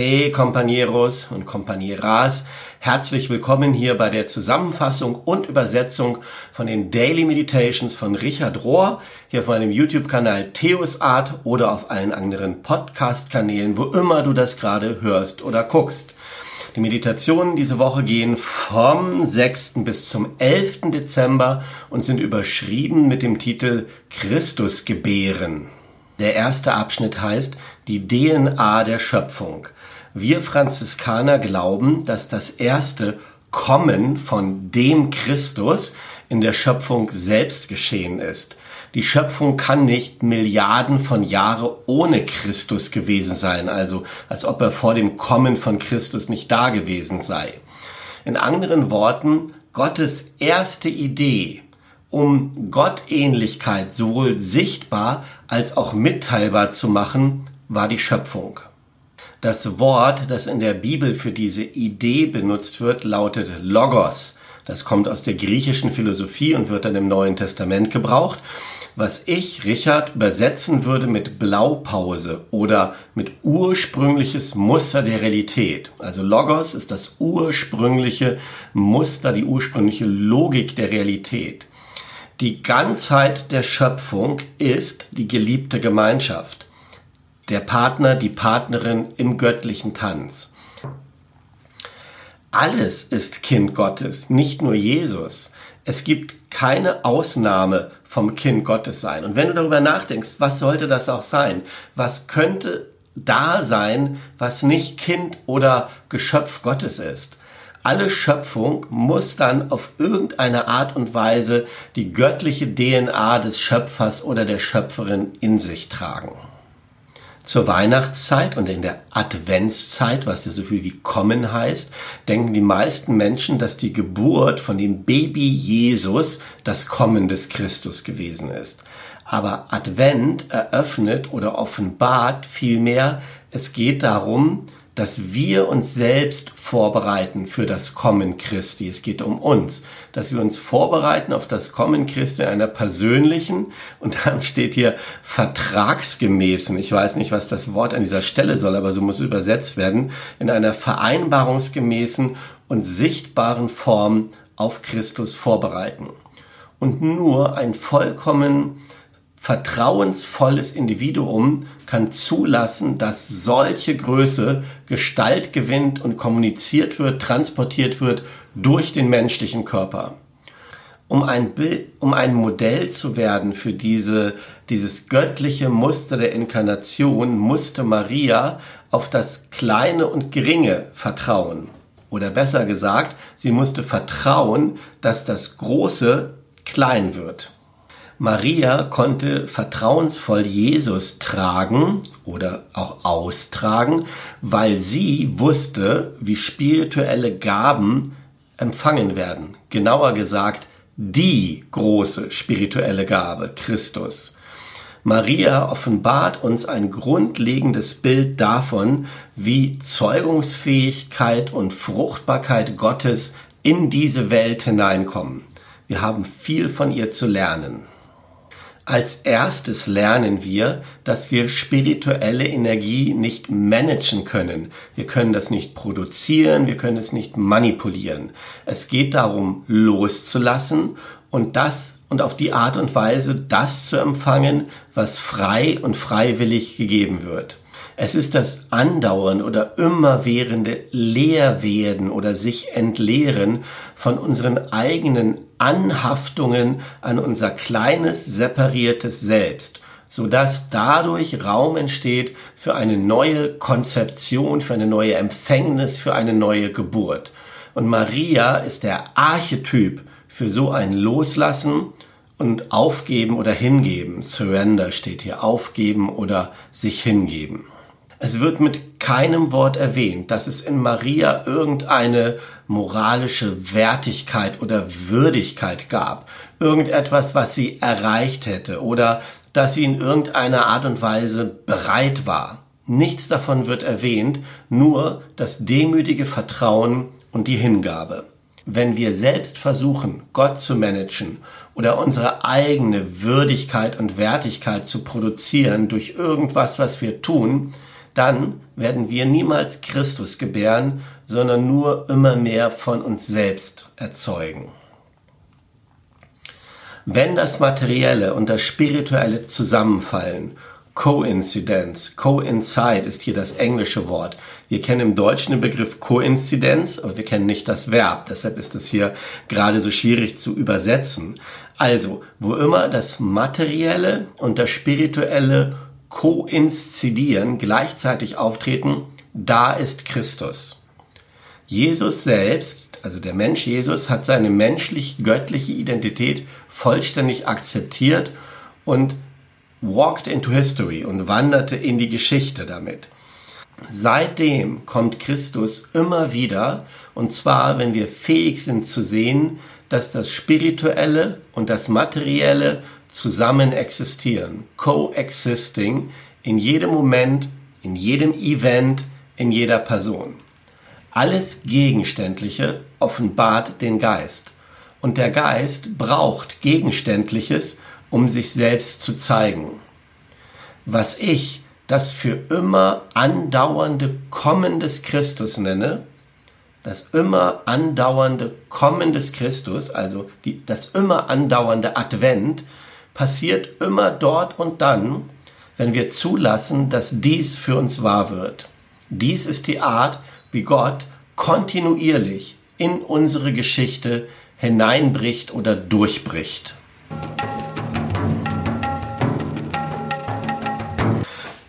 Hey Compañeros und Compañeras, herzlich willkommen hier bei der Zusammenfassung und Übersetzung von den Daily Meditations von Richard Rohr, hier auf meinem YouTube-Kanal Theos Art oder auf allen anderen Podcast-Kanälen, wo immer du das gerade hörst oder guckst. Die Meditationen diese Woche gehen vom 6. bis zum 11. Dezember und sind überschrieben mit dem Titel Christus gebären. Der erste Abschnitt heißt die DNA der Schöpfung. Wir Franziskaner glauben, dass das erste Kommen von dem Christus in der Schöpfung selbst geschehen ist. Die Schöpfung kann nicht Milliarden von Jahre ohne Christus gewesen sein, also als ob er vor dem Kommen von Christus nicht da gewesen sei. In anderen Worten, Gottes erste Idee, um Gottähnlichkeit sowohl sichtbar als auch mitteilbar zu machen, war die Schöpfung. Das Wort, das in der Bibel für diese Idee benutzt wird, lautet Logos. Das kommt aus der griechischen Philosophie und wird dann im Neuen Testament gebraucht. Was ich, Richard, übersetzen würde mit Blaupause oder mit ursprüngliches Muster der Realität. Also Logos ist das ursprüngliche Muster, die ursprüngliche Logik der Realität. Die Ganzheit der Schöpfung ist die geliebte Gemeinschaft der Partner, die Partnerin im göttlichen Tanz. Alles ist Kind Gottes, nicht nur Jesus. Es gibt keine Ausnahme vom Kind Gottes sein. Und wenn du darüber nachdenkst, was sollte das auch sein? Was könnte da sein, was nicht Kind oder Geschöpf Gottes ist? Alle Schöpfung muss dann auf irgendeine Art und Weise die göttliche DNA des Schöpfers oder der Schöpferin in sich tragen zur Weihnachtszeit und in der Adventszeit, was ja so viel wie kommen heißt, denken die meisten Menschen, dass die Geburt von dem Baby Jesus das Kommen des Christus gewesen ist. Aber Advent eröffnet oder offenbart vielmehr, es geht darum, dass wir uns selbst vorbereiten für das Kommen Christi. Es geht um uns, dass wir uns vorbereiten auf das Kommen Christi in einer persönlichen und dann steht hier vertragsgemäßen. Ich weiß nicht, was das Wort an dieser Stelle soll, aber so muss es übersetzt werden. In einer vereinbarungsgemäßen und sichtbaren Form auf Christus vorbereiten. Und nur ein vollkommen vertrauensvolles Individuum kann zulassen, dass solche Größe Gestalt gewinnt und kommuniziert wird, transportiert wird durch den menschlichen Körper. Um ein Bild, um ein Modell zu werden für diese, dieses göttliche Muster der Inkarnation, musste Maria auf das Kleine und Geringe vertrauen. Oder besser gesagt, sie musste vertrauen, dass das Große klein wird. Maria konnte vertrauensvoll Jesus tragen oder auch austragen, weil sie wusste, wie spirituelle Gaben empfangen werden. Genauer gesagt, die große spirituelle Gabe, Christus. Maria offenbart uns ein grundlegendes Bild davon, wie Zeugungsfähigkeit und Fruchtbarkeit Gottes in diese Welt hineinkommen. Wir haben viel von ihr zu lernen. Als erstes lernen wir, dass wir spirituelle Energie nicht managen können. Wir können das nicht produzieren, wir können es nicht manipulieren. Es geht darum, loszulassen und das und auf die Art und Weise das zu empfangen, was frei und freiwillig gegeben wird. Es ist das Andauern oder immerwährende Leerwerden oder sich entleeren von unseren eigenen Anhaftungen an unser kleines, separiertes Selbst, sodass dadurch Raum entsteht für eine neue Konzeption, für eine neue Empfängnis, für eine neue Geburt. Und Maria ist der Archetyp für so ein Loslassen und Aufgeben oder Hingeben. Surrender steht hier. Aufgeben oder sich hingeben. Es wird mit keinem Wort erwähnt, dass es in Maria irgendeine moralische Wertigkeit oder Würdigkeit gab, irgendetwas, was sie erreicht hätte oder dass sie in irgendeiner Art und Weise bereit war. Nichts davon wird erwähnt, nur das demütige Vertrauen und die Hingabe. Wenn wir selbst versuchen, Gott zu managen oder unsere eigene Würdigkeit und Wertigkeit zu produzieren durch irgendwas, was wir tun, dann werden wir niemals Christus gebären, sondern nur immer mehr von uns selbst erzeugen. Wenn das Materielle und das Spirituelle zusammenfallen, Coincidence, Coincide ist hier das englische Wort. Wir kennen im Deutschen den Begriff Koinzidenz, aber wir kennen nicht das Verb. Deshalb ist es hier gerade so schwierig zu übersetzen. Also, wo immer das Materielle und das Spirituelle koinzidieren, gleichzeitig auftreten, da ist Christus. Jesus selbst, also der Mensch Jesus, hat seine menschlich-göttliche Identität vollständig akzeptiert und walked into history und wanderte in die Geschichte damit. Seitdem kommt Christus immer wieder, und zwar, wenn wir fähig sind zu sehen, dass das Spirituelle und das Materielle zusammen existieren, coexisting in jedem Moment, in jedem Event, in jeder Person. Alles Gegenständliche offenbart den Geist. Und der Geist braucht Gegenständliches, um sich selbst zu zeigen. Was ich das für immer andauernde Kommen des Christus nenne, das immer andauernde Kommen des Christus, also die, das immer andauernde Advent, passiert immer dort und dann, wenn wir zulassen, dass dies für uns wahr wird. Dies ist die Art, wie Gott kontinuierlich in unsere Geschichte hineinbricht oder durchbricht.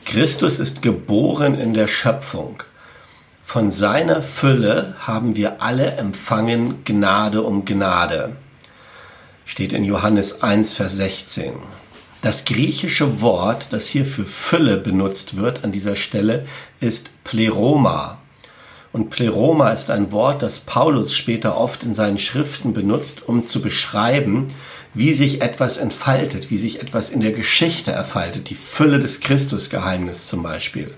Christus ist geboren in der Schöpfung. Von seiner Fülle haben wir alle empfangen Gnade um Gnade. Steht in Johannes 1, Vers 16. Das griechische Wort, das hier für Fülle benutzt wird an dieser Stelle, ist Pleroma. Und Pleroma ist ein Wort, das Paulus später oft in seinen Schriften benutzt, um zu beschreiben, wie sich etwas entfaltet, wie sich etwas in der Geschichte erfaltet, die Fülle des Christusgeheimnisses zum Beispiel.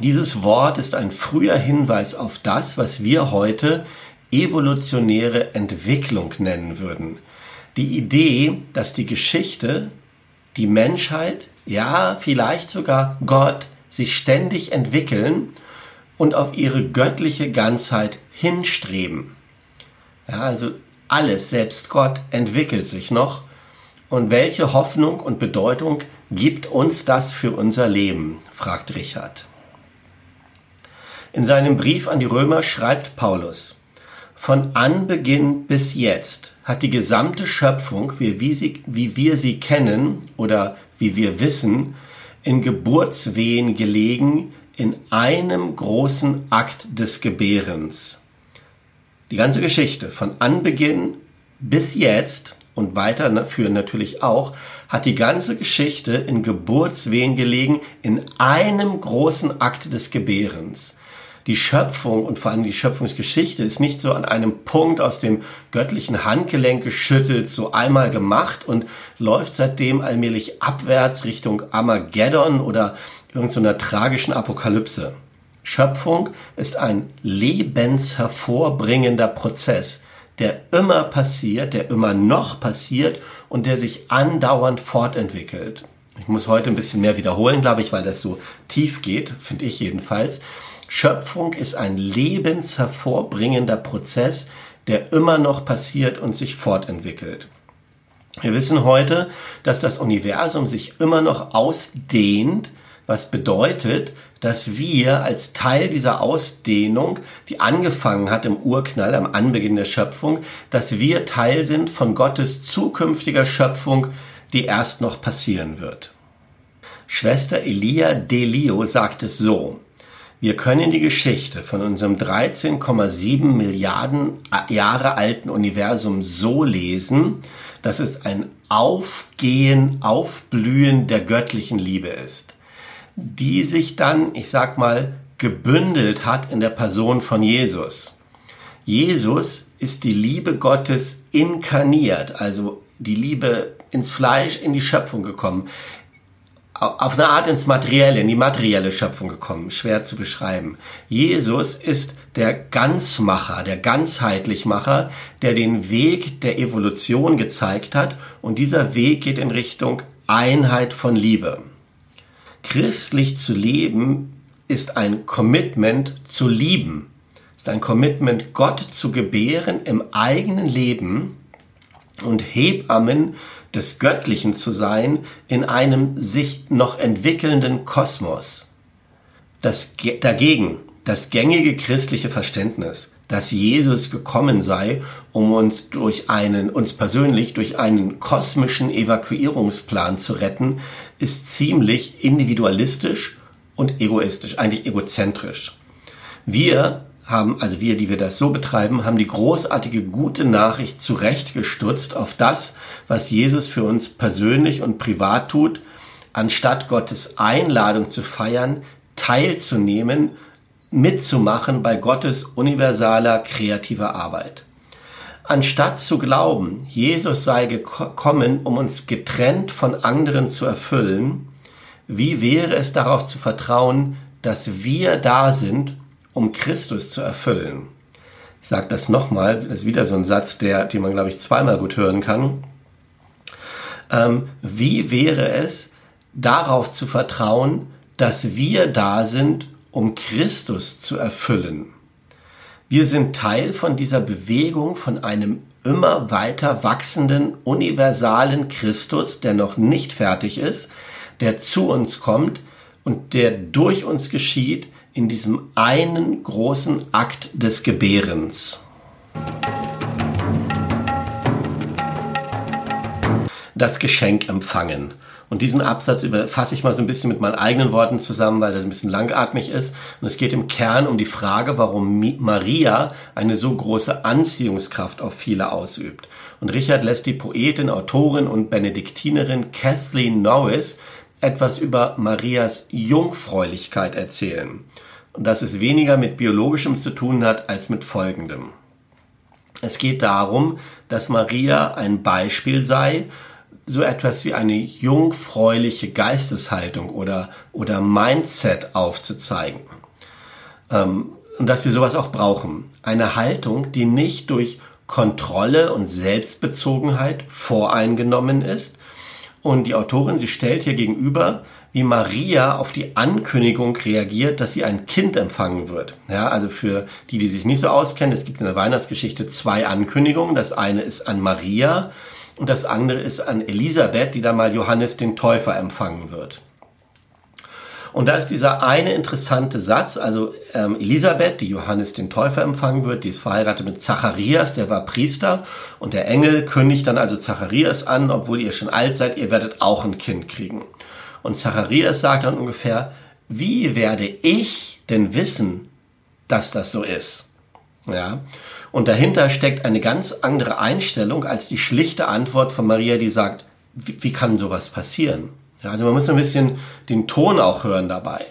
Dieses Wort ist ein früher Hinweis auf das, was wir heute evolutionäre Entwicklung nennen würden. Die Idee, dass die Geschichte, die Menschheit, ja vielleicht sogar Gott sich ständig entwickeln und auf ihre göttliche Ganzheit hinstreben. Ja, also alles, selbst Gott, entwickelt sich noch. Und welche Hoffnung und Bedeutung gibt uns das für unser Leben? fragt Richard. In seinem Brief an die Römer schreibt Paulus, von Anbeginn bis jetzt hat die gesamte Schöpfung, wie, wie, sie, wie wir sie kennen oder wie wir wissen, in Geburtswehen gelegen, in einem großen Akt des Gebärens. Die ganze Geschichte von Anbeginn bis jetzt und weiterführen natürlich auch, hat die ganze Geschichte in Geburtswehen gelegen, in einem großen Akt des Gebärens. Die Schöpfung und vor allem die Schöpfungsgeschichte ist nicht so an einem Punkt aus dem göttlichen Handgelenk geschüttelt, so einmal gemacht und läuft seitdem allmählich abwärts Richtung Armageddon oder irgendeiner so tragischen Apokalypse. Schöpfung ist ein lebenshervorbringender Prozess, der immer passiert, der immer noch passiert und der sich andauernd fortentwickelt. Ich muss heute ein bisschen mehr wiederholen, glaube ich, weil das so tief geht, finde ich jedenfalls. Schöpfung ist ein lebenshervorbringender Prozess, der immer noch passiert und sich fortentwickelt. Wir wissen heute, dass das Universum sich immer noch ausdehnt, was bedeutet, dass wir als Teil dieser Ausdehnung, die angefangen hat im Urknall, am Anbeginn der Schöpfung, dass wir Teil sind von Gottes zukünftiger Schöpfung, die erst noch passieren wird. Schwester Elia Delio sagt es so, wir können die Geschichte von unserem 13,7 Milliarden Jahre alten Universum so lesen, dass es ein Aufgehen, Aufblühen der göttlichen Liebe ist die sich dann, ich sag mal, gebündelt hat in der Person von Jesus. Jesus ist die Liebe Gottes inkarniert, also die Liebe ins Fleisch, in die Schöpfung gekommen. Auf eine Art ins Materielle, in die materielle Schöpfung gekommen, schwer zu beschreiben. Jesus ist der Ganzmacher, der Ganzheitlichmacher, der den Weg der Evolution gezeigt hat und dieser Weg geht in Richtung Einheit von Liebe. Christlich zu leben ist ein Commitment zu lieben, ist ein Commitment, Gott zu gebären im eigenen Leben und Hebammen des Göttlichen zu sein in einem sich noch entwickelnden Kosmos. Das, dagegen das gängige christliche Verständnis, dass Jesus gekommen sei, um uns durch einen, uns persönlich durch einen kosmischen Evakuierungsplan zu retten, ist ziemlich individualistisch und egoistisch, eigentlich egozentrisch. Wir haben, also wir, die wir das so betreiben, haben die großartige gute Nachricht zurechtgestutzt auf das, was Jesus für uns persönlich und privat tut, anstatt Gottes Einladung zu feiern, teilzunehmen, mitzumachen bei Gottes universaler kreativer Arbeit. Anstatt zu glauben, Jesus sei gekommen, um uns getrennt von anderen zu erfüllen, wie wäre es darauf zu vertrauen, dass wir da sind, um Christus zu erfüllen? Ich sage das nochmal, das ist wieder so ein Satz, der, den man, glaube ich, zweimal gut hören kann. Ähm, wie wäre es, darauf zu vertrauen, dass wir da sind, um Christus zu erfüllen? Wir sind Teil von dieser Bewegung von einem immer weiter wachsenden, universalen Christus, der noch nicht fertig ist, der zu uns kommt und der durch uns geschieht in diesem einen großen Akt des Gebärens. Das Geschenk empfangen. Und diesen Absatz fasse ich mal so ein bisschen mit meinen eigenen Worten zusammen, weil das ein bisschen langatmig ist. Und es geht im Kern um die Frage, warum Maria eine so große Anziehungskraft auf viele ausübt. Und Richard lässt die Poetin, Autorin und Benediktinerin Kathleen Norris etwas über Marias Jungfräulichkeit erzählen. Und dass es weniger mit biologischem zu tun hat als mit folgendem. Es geht darum, dass Maria ein Beispiel sei so etwas wie eine jungfräuliche Geisteshaltung oder, oder Mindset aufzuzeigen. Ähm, und dass wir sowas auch brauchen. Eine Haltung, die nicht durch Kontrolle und Selbstbezogenheit voreingenommen ist. Und die Autorin, sie stellt hier gegenüber, wie Maria auf die Ankündigung reagiert, dass sie ein Kind empfangen wird. Ja, also für die, die sich nicht so auskennen, es gibt in der Weihnachtsgeschichte zwei Ankündigungen. Das eine ist an Maria, und das andere ist an Elisabeth, die da mal Johannes den Täufer empfangen wird. Und da ist dieser eine interessante Satz, also ähm, Elisabeth, die Johannes den Täufer empfangen wird, die ist verheiratet mit Zacharias, der war Priester und der Engel kündigt dann also Zacharias an, obwohl ihr schon alt seid, ihr werdet auch ein Kind kriegen. Und Zacharias sagt dann ungefähr, wie werde ich denn wissen, dass das so ist? Ja. Und dahinter steckt eine ganz andere Einstellung als die schlichte Antwort von Maria, die sagt, wie, wie kann sowas passieren? Ja, also man muss ein bisschen den Ton auch hören dabei.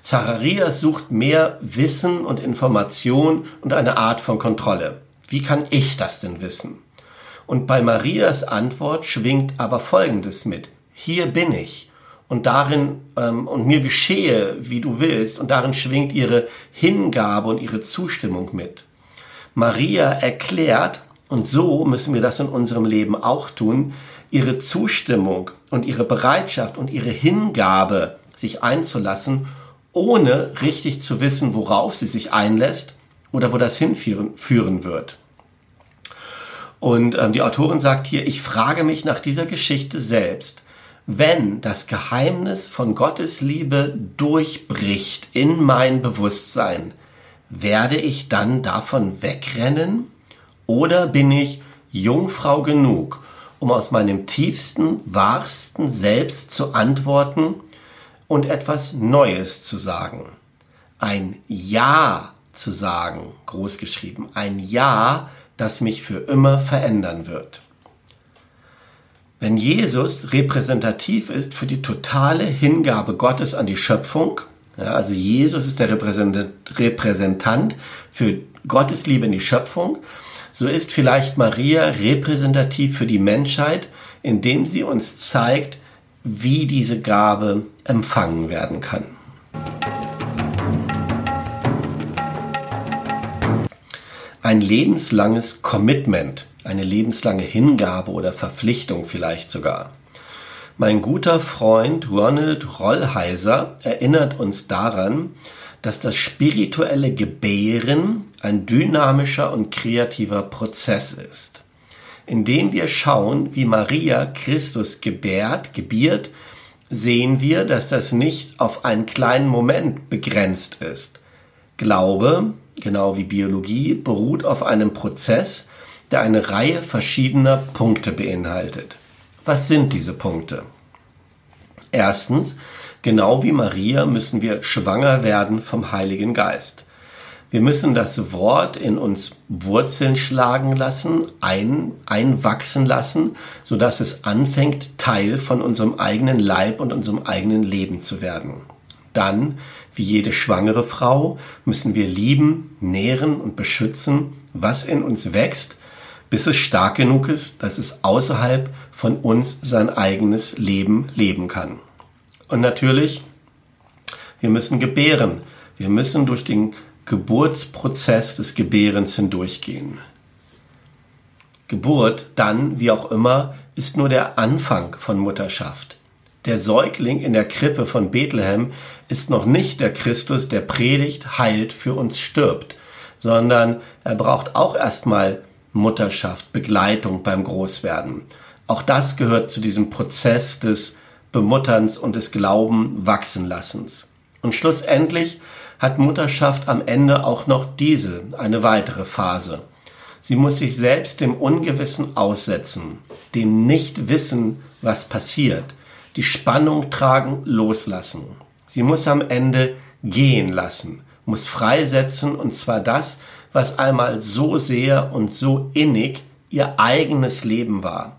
Zacharias sucht mehr Wissen und Information und eine Art von Kontrolle. Wie kann ich das denn wissen? Und bei Marias Antwort schwingt aber Folgendes mit. Hier bin ich. Und darin, ähm, und mir geschehe, wie du willst. Und darin schwingt ihre Hingabe und ihre Zustimmung mit. Maria erklärt, und so müssen wir das in unserem Leben auch tun, ihre Zustimmung und ihre Bereitschaft und ihre Hingabe, sich einzulassen, ohne richtig zu wissen, worauf sie sich einlässt oder wo das hinführen führen wird. Und ähm, die Autorin sagt hier, ich frage mich nach dieser Geschichte selbst, wenn das Geheimnis von Gottes Liebe durchbricht in mein Bewusstsein, werde ich dann davon wegrennen? Oder bin ich Jungfrau genug, um aus meinem tiefsten, wahrsten Selbst zu antworten und etwas Neues zu sagen? Ein Ja zu sagen, großgeschrieben, ein Ja, das mich für immer verändern wird. Wenn Jesus repräsentativ ist für die totale Hingabe Gottes an die Schöpfung, ja, also Jesus ist der Repräsentant für Gottes Liebe in die Schöpfung. So ist vielleicht Maria repräsentativ für die Menschheit, indem sie uns zeigt, wie diese Gabe empfangen werden kann. Ein lebenslanges Commitment, eine lebenslange Hingabe oder Verpflichtung vielleicht sogar. Mein guter Freund Ronald Rollheiser erinnert uns daran, dass das spirituelle Gebären ein dynamischer und kreativer Prozess ist. Indem wir schauen, wie Maria Christus gebärt, gebiert, sehen wir, dass das nicht auf einen kleinen Moment begrenzt ist. Glaube, genau wie Biologie, beruht auf einem Prozess, der eine Reihe verschiedener Punkte beinhaltet. Was sind diese Punkte? Erstens, genau wie Maria müssen wir schwanger werden vom Heiligen Geist. Wir müssen das Wort in uns Wurzeln schlagen lassen, ein, einwachsen lassen, so dass es anfängt, Teil von unserem eigenen Leib und unserem eigenen Leben zu werden. Dann, wie jede schwangere Frau, müssen wir lieben, nähren und beschützen, was in uns wächst, bis es stark genug ist, dass es außerhalb von uns sein eigenes Leben leben kann. Und natürlich, wir müssen gebären. Wir müssen durch den Geburtsprozess des Gebärens hindurchgehen. Geburt dann, wie auch immer, ist nur der Anfang von Mutterschaft. Der Säugling in der Krippe von Bethlehem ist noch nicht der Christus, der predigt, heilt, für uns stirbt, sondern er braucht auch erstmal Mutterschaft, Begleitung beim Großwerden. Auch das gehört zu diesem Prozess des Bemutterns und des Glauben wachsen lassens. Und schlussendlich hat Mutterschaft am Ende auch noch diese, eine weitere Phase. Sie muss sich selbst dem Ungewissen aussetzen, dem Nichtwissen, was passiert, die Spannung tragen, loslassen. Sie muss am Ende gehen lassen, muss freisetzen und zwar das, was einmal so sehr und so innig ihr eigenes Leben war.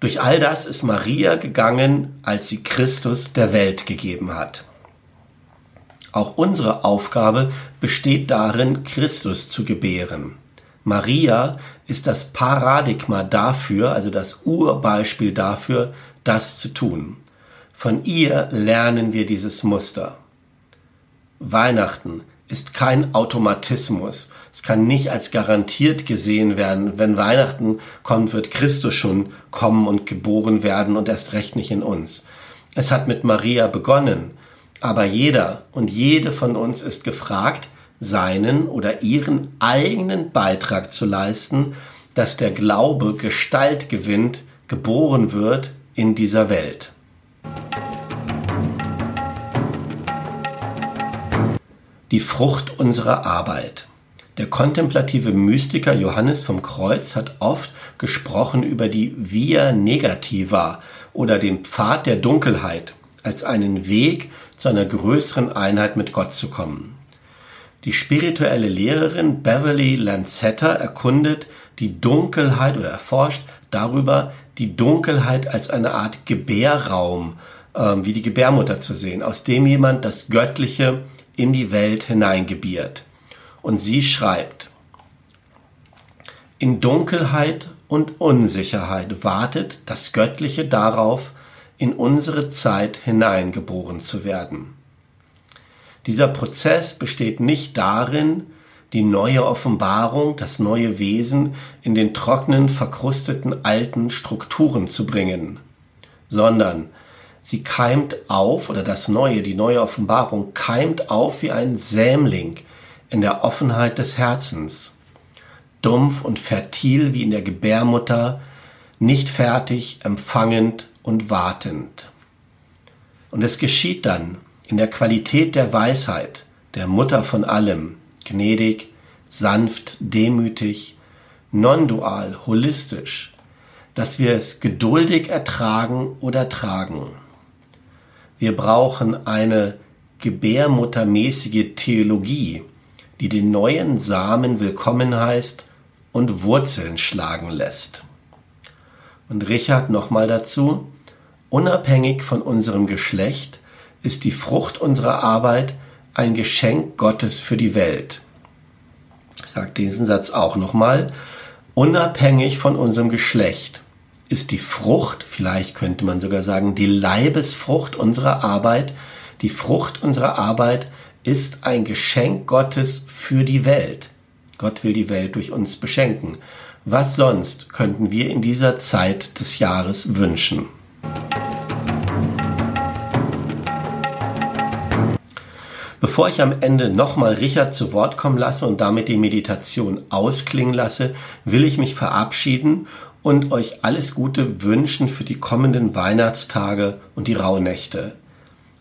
Durch all das ist Maria gegangen, als sie Christus der Welt gegeben hat. Auch unsere Aufgabe besteht darin, Christus zu gebären. Maria ist das Paradigma dafür, also das Urbeispiel dafür, das zu tun. Von ihr lernen wir dieses Muster. Weihnachten ist kein Automatismus. Es kann nicht als garantiert gesehen werden, wenn Weihnachten kommt, wird Christus schon kommen und geboren werden und erst recht nicht in uns. Es hat mit Maria begonnen, aber jeder und jede von uns ist gefragt, seinen oder ihren eigenen Beitrag zu leisten, dass der Glaube Gestalt gewinnt, geboren wird in dieser Welt. die Frucht unserer Arbeit. Der kontemplative Mystiker Johannes vom Kreuz hat oft gesprochen über die Via Negativa oder den Pfad der Dunkelheit als einen Weg zu einer größeren Einheit mit Gott zu kommen. Die spirituelle Lehrerin Beverly Lancetta erkundet die Dunkelheit oder erforscht darüber, die Dunkelheit als eine Art Gebärraum, äh, wie die Gebärmutter zu sehen, aus dem jemand das Göttliche in die Welt hineingebiert. Und sie schreibt, in Dunkelheit und Unsicherheit wartet das Göttliche darauf, in unsere Zeit hineingeboren zu werden. Dieser Prozess besteht nicht darin, die neue Offenbarung, das neue Wesen in den trockenen, verkrusteten alten Strukturen zu bringen, sondern sie keimt auf, oder das Neue, die neue Offenbarung, keimt auf wie ein Sämling in der Offenheit des Herzens, dumpf und fertil wie in der Gebärmutter, nicht fertig, empfangend und wartend. Und es geschieht dann in der Qualität der Weisheit, der Mutter von allem, gnädig, sanft, demütig, non-dual, holistisch, dass wir es geduldig ertragen oder tragen. Wir brauchen eine gebärmuttermäßige Theologie, die den neuen Samen willkommen heißt und Wurzeln schlagen lässt. Und Richard nochmal dazu, unabhängig von unserem Geschlecht ist die Frucht unserer Arbeit ein Geschenk Gottes für die Welt. Ich sage diesen Satz auch nochmal, unabhängig von unserem Geschlecht ist die Frucht, vielleicht könnte man sogar sagen, die Leibesfrucht unserer Arbeit. Die Frucht unserer Arbeit ist ein Geschenk Gottes für die Welt. Gott will die Welt durch uns beschenken. Was sonst könnten wir in dieser Zeit des Jahres wünschen? Bevor ich am Ende nochmal Richard zu Wort kommen lasse und damit die Meditation ausklingen lasse, will ich mich verabschieden und euch alles Gute wünschen für die kommenden Weihnachtstage und die Rauhnächte.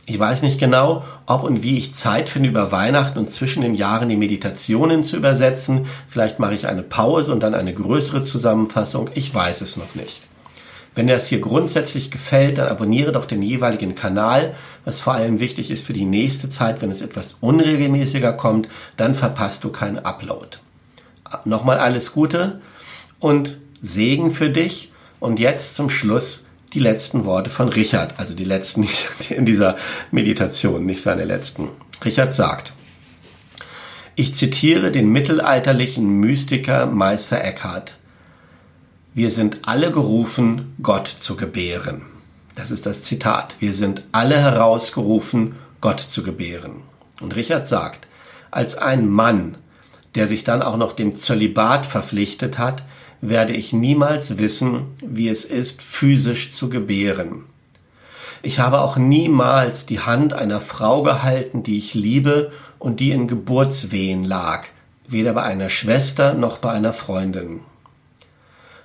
Ich weiß nicht genau, ob und wie ich Zeit finde, über Weihnachten und zwischen den Jahren die Meditationen zu übersetzen. Vielleicht mache ich eine Pause und dann eine größere Zusammenfassung. Ich weiß es noch nicht. Wenn dir das hier grundsätzlich gefällt, dann abonniere doch den jeweiligen Kanal, was vor allem wichtig ist für die nächste Zeit, wenn es etwas unregelmäßiger kommt, dann verpasst du keinen Upload. Nochmal alles Gute und Segen für dich und jetzt zum Schluss die letzten Worte von Richard, also die letzten in dieser Meditation, nicht seine letzten. Richard sagt, ich zitiere den mittelalterlichen Mystiker Meister Eckhart wir sind alle gerufen, Gott zu gebären. Das ist das Zitat. Wir sind alle herausgerufen, Gott zu gebären. Und Richard sagt, als ein Mann, der sich dann auch noch dem Zölibat verpflichtet hat, werde ich niemals wissen, wie es ist, physisch zu gebären. Ich habe auch niemals die Hand einer Frau gehalten, die ich liebe und die in Geburtswehen lag, weder bei einer Schwester noch bei einer Freundin.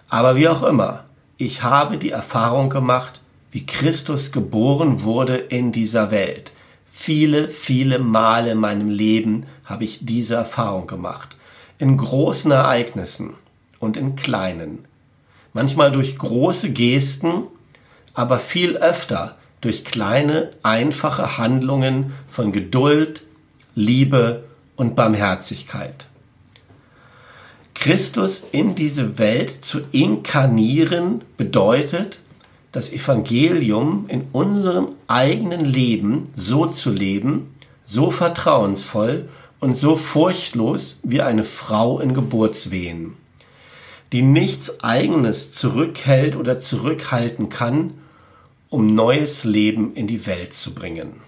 Aber wie auch immer, ich habe die Erfahrung gemacht, wie Christus geboren wurde in dieser Welt. Viele, viele Male in meinem Leben habe ich diese Erfahrung gemacht. In großen Ereignissen und in kleinen. Manchmal durch große Gesten, aber viel öfter durch kleine, einfache Handlungen von Geduld, Liebe und Barmherzigkeit. Christus in diese Welt zu inkarnieren bedeutet, das Evangelium in unserem eigenen Leben so zu leben, so vertrauensvoll und so furchtlos wie eine Frau in Geburtswehen, die nichts eigenes zurückhält oder zurückhalten kann, um neues Leben in die Welt zu bringen.